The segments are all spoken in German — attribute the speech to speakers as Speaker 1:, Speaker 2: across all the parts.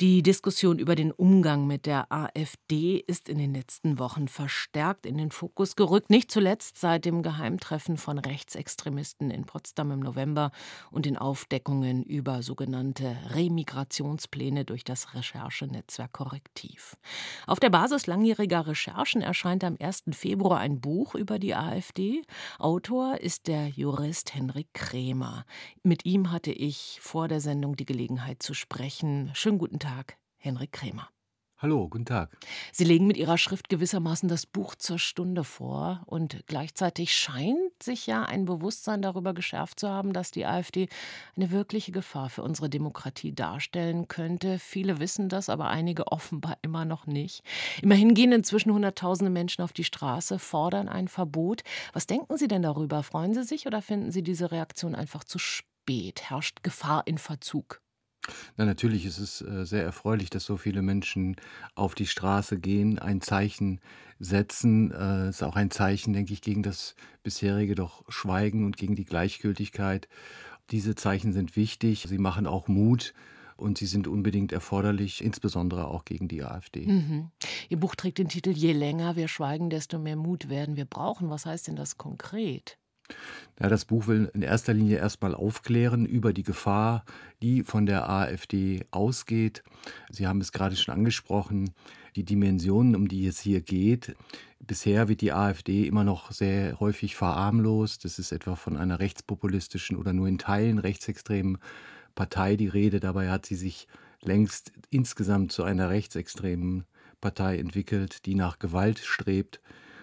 Speaker 1: Die Diskussion über den Umgang mit der AfD ist in den letzten Wochen verstärkt in den Fokus gerückt, nicht zuletzt seit dem Geheimtreffen von Rechtsextremisten in Potsdam im November und den Aufdeckungen über sogenannte Remigrationspläne durch das Recherchenetzwerk Korrektiv. Auf der Basis langjähriger Recherchen erscheint am 1. Februar ein Buch über die AfD. Autor ist der Jurist Henrik Krämer. Mit ihm hatte ich vor der Sendung die Gelegenheit zu sprechen. Schönen guten Tag. Tag, Henrik Krämer.
Speaker 2: Hallo, guten Tag.
Speaker 1: Sie legen mit Ihrer Schrift gewissermaßen das Buch zur Stunde vor und gleichzeitig scheint sich ja ein Bewusstsein darüber geschärft zu haben, dass die AfD eine wirkliche Gefahr für unsere Demokratie darstellen könnte. Viele wissen das, aber einige offenbar immer noch nicht. Immerhin gehen inzwischen Hunderttausende Menschen auf die Straße, fordern ein Verbot. Was denken Sie denn darüber? Freuen Sie sich oder finden Sie diese Reaktion einfach zu spät? Herrscht Gefahr in Verzug?
Speaker 2: Na, natürlich ist es äh, sehr erfreulich, dass so viele Menschen auf die Straße gehen, ein Zeichen setzen. Äh, ist auch ein Zeichen, denke ich, gegen das bisherige doch Schweigen und gegen die Gleichgültigkeit. Diese Zeichen sind wichtig. Sie machen auch Mut und sie sind unbedingt erforderlich, insbesondere auch gegen die AfD.
Speaker 1: Mhm. Ihr Buch trägt den Titel Je länger wir schweigen, desto mehr Mut werden wir brauchen. Was heißt denn das konkret?
Speaker 2: Ja, das Buch will in erster Linie erstmal aufklären über die Gefahr, die von der AfD ausgeht. Sie haben es gerade schon angesprochen, die Dimensionen, um die es hier geht. Bisher wird die AfD immer noch sehr häufig verarmlost. Es ist etwa von einer rechtspopulistischen oder nur in Teilen rechtsextremen Partei die Rede. Dabei hat sie sich längst insgesamt zu einer rechtsextremen Partei entwickelt, die nach Gewalt strebt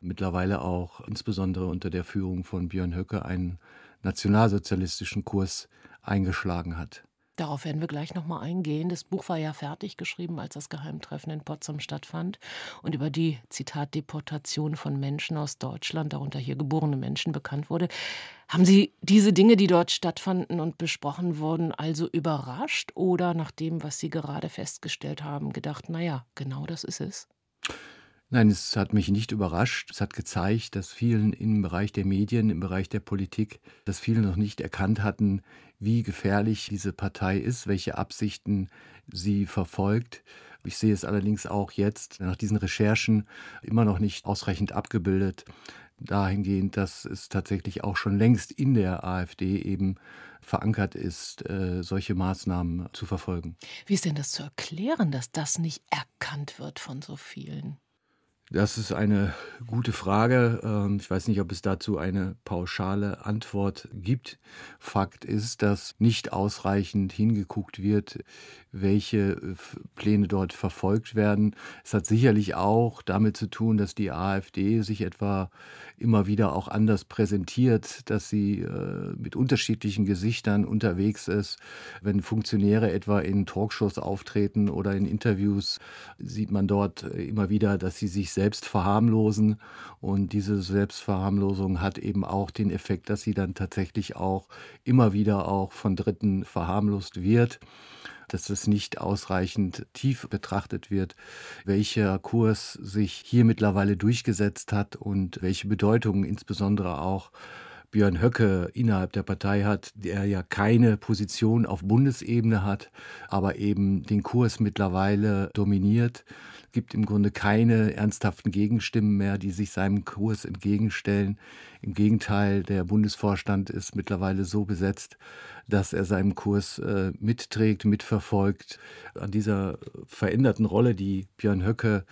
Speaker 2: mittlerweile auch insbesondere unter der Führung von Björn Höcke einen nationalsozialistischen Kurs eingeschlagen hat.
Speaker 1: Darauf werden wir gleich nochmal eingehen. Das Buch war ja fertig geschrieben, als das Geheimtreffen in Potsdam stattfand. Und über die, Zitat, Deportation von Menschen aus Deutschland, darunter hier geborene Menschen, bekannt wurde. Haben Sie diese Dinge, die dort stattfanden und besprochen wurden, also überrascht oder nach dem, was Sie gerade festgestellt haben, gedacht, naja, genau das ist es?
Speaker 2: Nein, es hat mich nicht überrascht. Es hat gezeigt, dass vielen im Bereich der Medien, im Bereich der Politik, dass viele noch nicht erkannt hatten, wie gefährlich diese Partei ist, welche Absichten sie verfolgt. Ich sehe es allerdings auch jetzt nach diesen Recherchen immer noch nicht ausreichend abgebildet, dahingehend, dass es tatsächlich auch schon längst in der AfD eben verankert ist, äh, solche Maßnahmen zu verfolgen.
Speaker 1: Wie ist denn das zu erklären, dass das nicht erkannt wird von so vielen?
Speaker 2: Das ist eine gute Frage. Ähm, ich weiß nicht, ob es dazu eine pauschale Antwort gibt. Fakt ist, dass nicht ausreichend hingeguckt wird, welche äh, Pläne dort verfolgt werden. Es hat sicherlich auch damit zu tun, dass die AfD sich etwa immer wieder auch anders präsentiert, dass sie äh, mit unterschiedlichen Gesichtern unterwegs ist. Wenn Funktionäre etwa in Talkshows auftreten oder in Interviews, sieht man dort äh, immer wieder, dass sie sich selbst verharmlosen. Und diese Selbstverharmlosung hat eben auch den Effekt, dass sie dann tatsächlich auch immer wieder auch von Dritten verharmlost wird dass es nicht ausreichend tief betrachtet wird, welcher Kurs sich hier mittlerweile durchgesetzt hat und welche Bedeutung insbesondere auch Björn Höcke innerhalb der Partei hat, der ja keine Position auf Bundesebene hat, aber eben den Kurs mittlerweile dominiert gibt im Grunde keine ernsthaften Gegenstimmen mehr, die sich seinem Kurs entgegenstellen. Im Gegenteil, der Bundesvorstand ist mittlerweile so besetzt, dass er seinen Kurs äh, mitträgt, mitverfolgt. An dieser veränderten Rolle, die Björn Höcke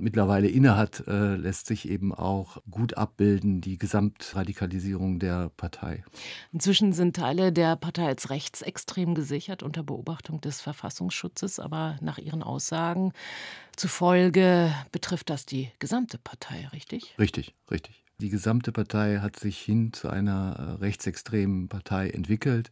Speaker 2: mittlerweile innehat, äh, lässt sich eben auch gut abbilden, die Gesamtradikalisierung der Partei.
Speaker 1: Inzwischen sind Teile der Partei als rechtsextrem gesichert unter Beobachtung des Verfassungsschutzes, aber nach Ihren Aussagen zufolge betrifft das die gesamte Partei, richtig?
Speaker 2: Richtig, richtig. Die gesamte Partei hat sich hin zu einer äh, rechtsextremen Partei entwickelt.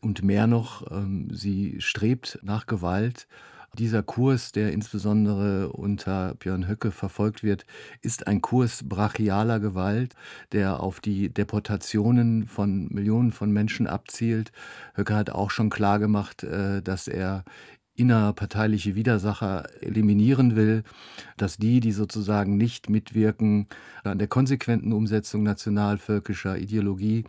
Speaker 2: Und mehr noch, ähm, sie strebt nach Gewalt dieser Kurs, der insbesondere unter Björn Höcke verfolgt wird, ist ein Kurs brachialer Gewalt, der auf die Deportationen von Millionen von Menschen abzielt. Höcke hat auch schon klargemacht, äh, dass er innerparteiliche Widersacher eliminieren will, dass die, die sozusagen nicht mitwirken an der konsequenten Umsetzung nationalvölkischer Ideologie,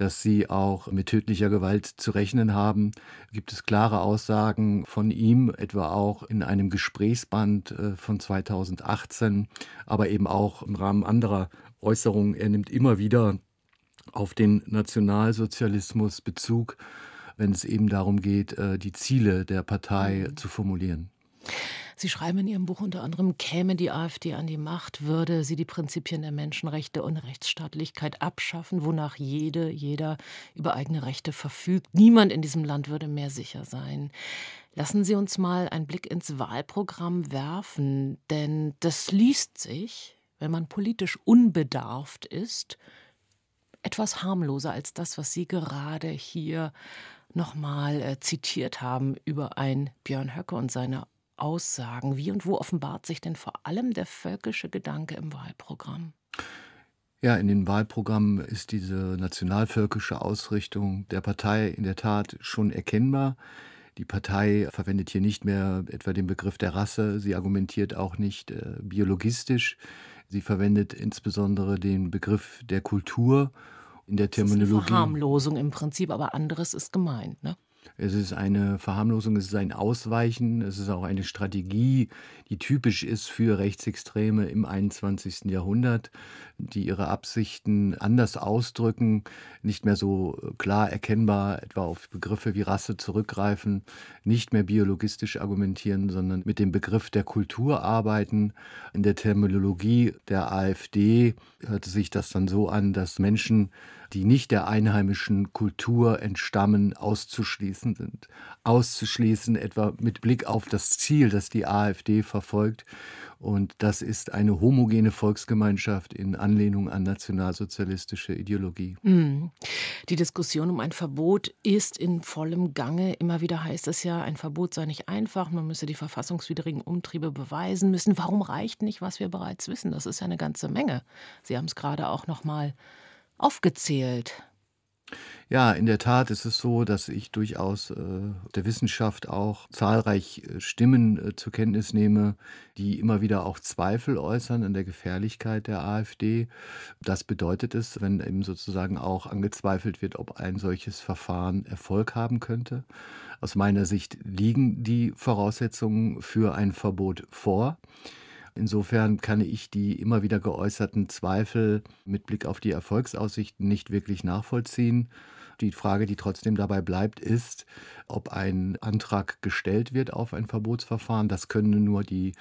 Speaker 2: dass sie auch mit tödlicher Gewalt zu rechnen haben. Gibt es klare Aussagen von ihm, etwa auch in einem Gesprächsband äh, von 2018, aber eben auch im Rahmen anderer Äußerungen. Er nimmt immer wieder auf den Nationalsozialismus Bezug, wenn es eben darum geht, äh, die Ziele der Partei mhm. zu formulieren.
Speaker 1: Sie schreiben in Ihrem Buch unter anderem, käme die AfD an die Macht, würde sie die Prinzipien der Menschenrechte und Rechtsstaatlichkeit abschaffen, wonach jede, jeder über eigene Rechte verfügt. Niemand in diesem Land würde mehr sicher sein. Lassen Sie uns mal einen Blick ins Wahlprogramm werfen, denn das liest sich, wenn man politisch unbedarft ist, etwas harmloser als das, was Sie gerade hier nochmal äh, zitiert haben über ein Björn Höcke und seine Aussagen? Wie und wo offenbart sich denn vor allem der völkische Gedanke im Wahlprogramm?
Speaker 2: Ja, in den Wahlprogrammen ist diese nationalvölkische Ausrichtung der Partei in der Tat schon erkennbar. Die Partei verwendet hier nicht mehr etwa den Begriff der Rasse, sie argumentiert auch nicht äh, biologistisch, sie verwendet insbesondere den Begriff der Kultur in der Terminologie. Das ist
Speaker 1: eine Verharmlosung im Prinzip, aber anderes ist gemeint, ne?
Speaker 2: Es ist eine Verharmlosung, es ist ein Ausweichen, es ist auch eine Strategie, die typisch ist für Rechtsextreme im 21. Jahrhundert, die ihre Absichten anders ausdrücken, nicht mehr so klar erkennbar etwa auf Begriffe wie Rasse zurückgreifen, nicht mehr biologistisch argumentieren, sondern mit dem Begriff der Kultur arbeiten. In der Terminologie der AfD hörte sich das dann so an, dass Menschen die nicht der einheimischen Kultur entstammen, auszuschließen sind. Auszuschließen etwa mit Blick auf das Ziel, das die AfD verfolgt. Und das ist eine homogene Volksgemeinschaft in Anlehnung an nationalsozialistische Ideologie.
Speaker 1: Mm. Die Diskussion um ein Verbot ist in vollem Gange. Immer wieder heißt es ja, ein Verbot sei nicht einfach, man müsse die verfassungswidrigen Umtriebe beweisen müssen. Warum reicht nicht, was wir bereits wissen? Das ist ja eine ganze Menge. Sie haben es gerade auch noch mal aufgezählt.
Speaker 2: Ja, in der Tat ist es so, dass ich durchaus äh, der Wissenschaft auch zahlreich äh, Stimmen äh, zur Kenntnis nehme, die immer wieder auch Zweifel äußern an der Gefährlichkeit der AfD. Das bedeutet es, wenn eben sozusagen auch angezweifelt wird, ob ein solches Verfahren Erfolg haben könnte. Aus meiner Sicht liegen die Voraussetzungen für ein Verbot vor. Insofern kann ich die immer wieder geäußerten Zweifel mit Blick auf die Erfolgsaussichten nicht wirklich nachvollziehen. Die Frage, die trotzdem dabei bleibt, ist, ob ein Antrag gestellt wird auf ein Verbotsverfahren. Das können nur die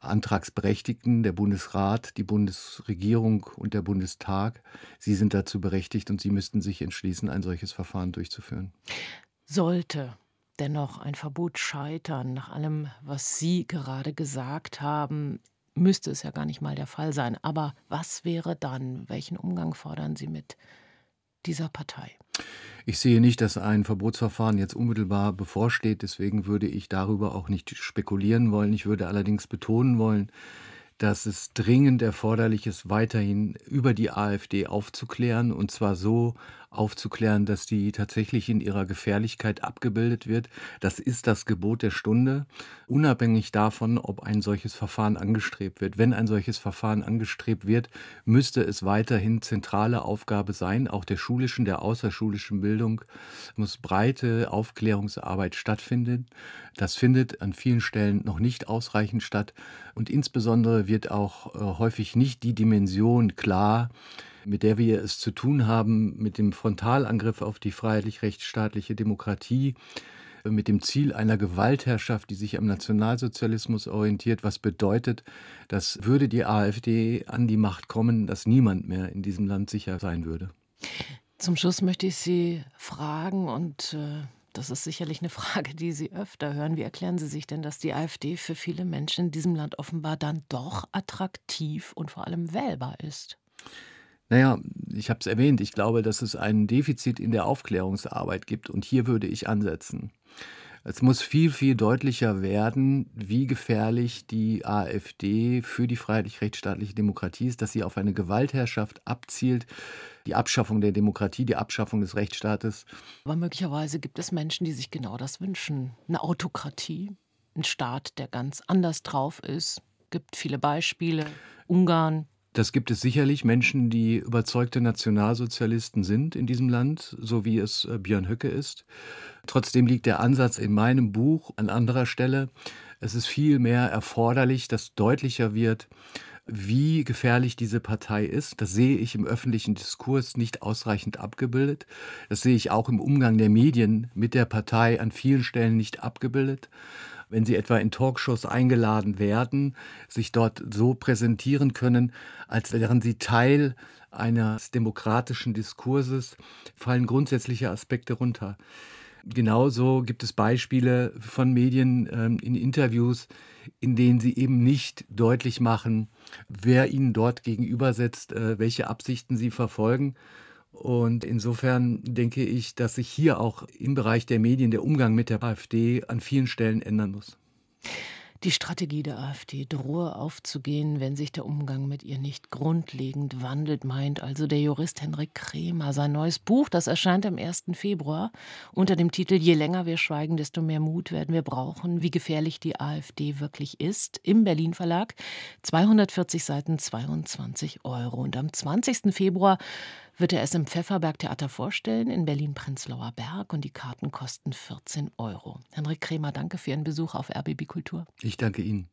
Speaker 2: Antragsberechtigten, der Bundesrat, die Bundesregierung und der Bundestag. Sie sind dazu berechtigt und sie müssten sich entschließen, ein solches Verfahren durchzuführen.
Speaker 1: Sollte dennoch ein Verbot scheitern, nach allem, was Sie gerade gesagt haben, müsste es ja gar nicht mal der Fall sein. Aber was wäre dann? Welchen Umgang fordern Sie mit dieser Partei?
Speaker 2: Ich sehe nicht, dass ein Verbotsverfahren jetzt unmittelbar bevorsteht. Deswegen würde ich darüber auch nicht spekulieren wollen. Ich würde allerdings betonen wollen, dass es dringend erforderlich ist, weiterhin über die AfD aufzuklären, und zwar so aufzuklären, dass die tatsächlich in ihrer Gefährlichkeit abgebildet wird. Das ist das Gebot der Stunde, unabhängig davon, ob ein solches Verfahren angestrebt wird. Wenn ein solches Verfahren angestrebt wird, müsste es weiterhin zentrale Aufgabe sein, auch der schulischen, der außerschulischen Bildung muss breite Aufklärungsarbeit stattfinden. Das findet an vielen Stellen noch nicht ausreichend statt und insbesondere wird auch äh, häufig nicht die Dimension klar, mit der wir es zu tun haben, mit dem Frontalangriff auf die freiheitlich-rechtsstaatliche Demokratie, mit dem Ziel einer Gewaltherrschaft, die sich am Nationalsozialismus orientiert, was bedeutet, dass würde die AfD an die Macht kommen, dass niemand mehr in diesem Land sicher sein würde.
Speaker 1: Zum Schluss möchte ich Sie fragen und äh das ist sicherlich eine Frage, die Sie öfter hören. Wie erklären Sie sich denn, dass die AfD für viele Menschen in diesem Land offenbar dann doch attraktiv und vor allem wählbar ist?
Speaker 2: Naja, ich habe es erwähnt, ich glaube, dass es ein Defizit in der Aufklärungsarbeit gibt und hier würde ich ansetzen. Es muss viel, viel deutlicher werden, wie gefährlich die AfD für die freiheitlich-rechtsstaatliche Demokratie ist, dass sie auf eine Gewaltherrschaft abzielt, die Abschaffung der Demokratie, die Abschaffung des Rechtsstaates.
Speaker 1: Aber möglicherweise gibt es Menschen, die sich genau das wünschen. Eine Autokratie, ein Staat, der ganz anders drauf ist. Es gibt viele Beispiele. Ungarn,
Speaker 2: Das gibt es sicherlich Menschen, die überzeugte Nationalsozialisten sind in diesem Land, so wie es äh, Björn Höcke ist. Trotzdem liegt der Ansatz in meinem Buch an anderer Stelle. Es ist vielmehr erforderlich, dass deutlicher wird, wie gefährlich diese Partei ist. Das sehe ich im öffentlichen Diskurs nicht ausreichend abgebildet. Das sehe ich auch im Umgang der Medien mit der Partei an vielen Stellen nicht abgebildet wenn sie etwa in Talkshows eingeladen werden, sich dort so präsentieren können, als wären sie Teil eines demokratischen Diskurses, fallen grundsätzliche Aspekte runter. Genauso gibt es Beispiele von Medien ähm, in Interviews, in denen sie eben nicht deutlich machen, wer ihnen dort gegenübersetzt, äh, welche Absichten sie verfolgen. Und insofern denke ich, dass sich hier auch im Bereich der Medien der Umgang mit der AfD an vielen Stellen ändern muss.
Speaker 1: Die Strategie der AfD drohe aufzugehen, wenn sich der Umgang mit ihr nicht grundlegend wandelt, meint also der Jurist Henrik Kremer. Sein neues Buch, das erscheint am 1. Februar unter dem Titel Je länger wir schweigen, desto mehr Mut werden wir brauchen, wie gefährlich die AfD wirklich ist, im Berlin Verlag. 240 Seiten, 22 Euro. Und am 20. Februar wird er es im Pfefferberg-Theater vorstellen in Berlin-Prenzlauer Berg und die Karten kosten 14 Euro. Henrik Kremer, danke für Ihren Besuch auf RBB Kultur.
Speaker 2: Ich danke Ihnen.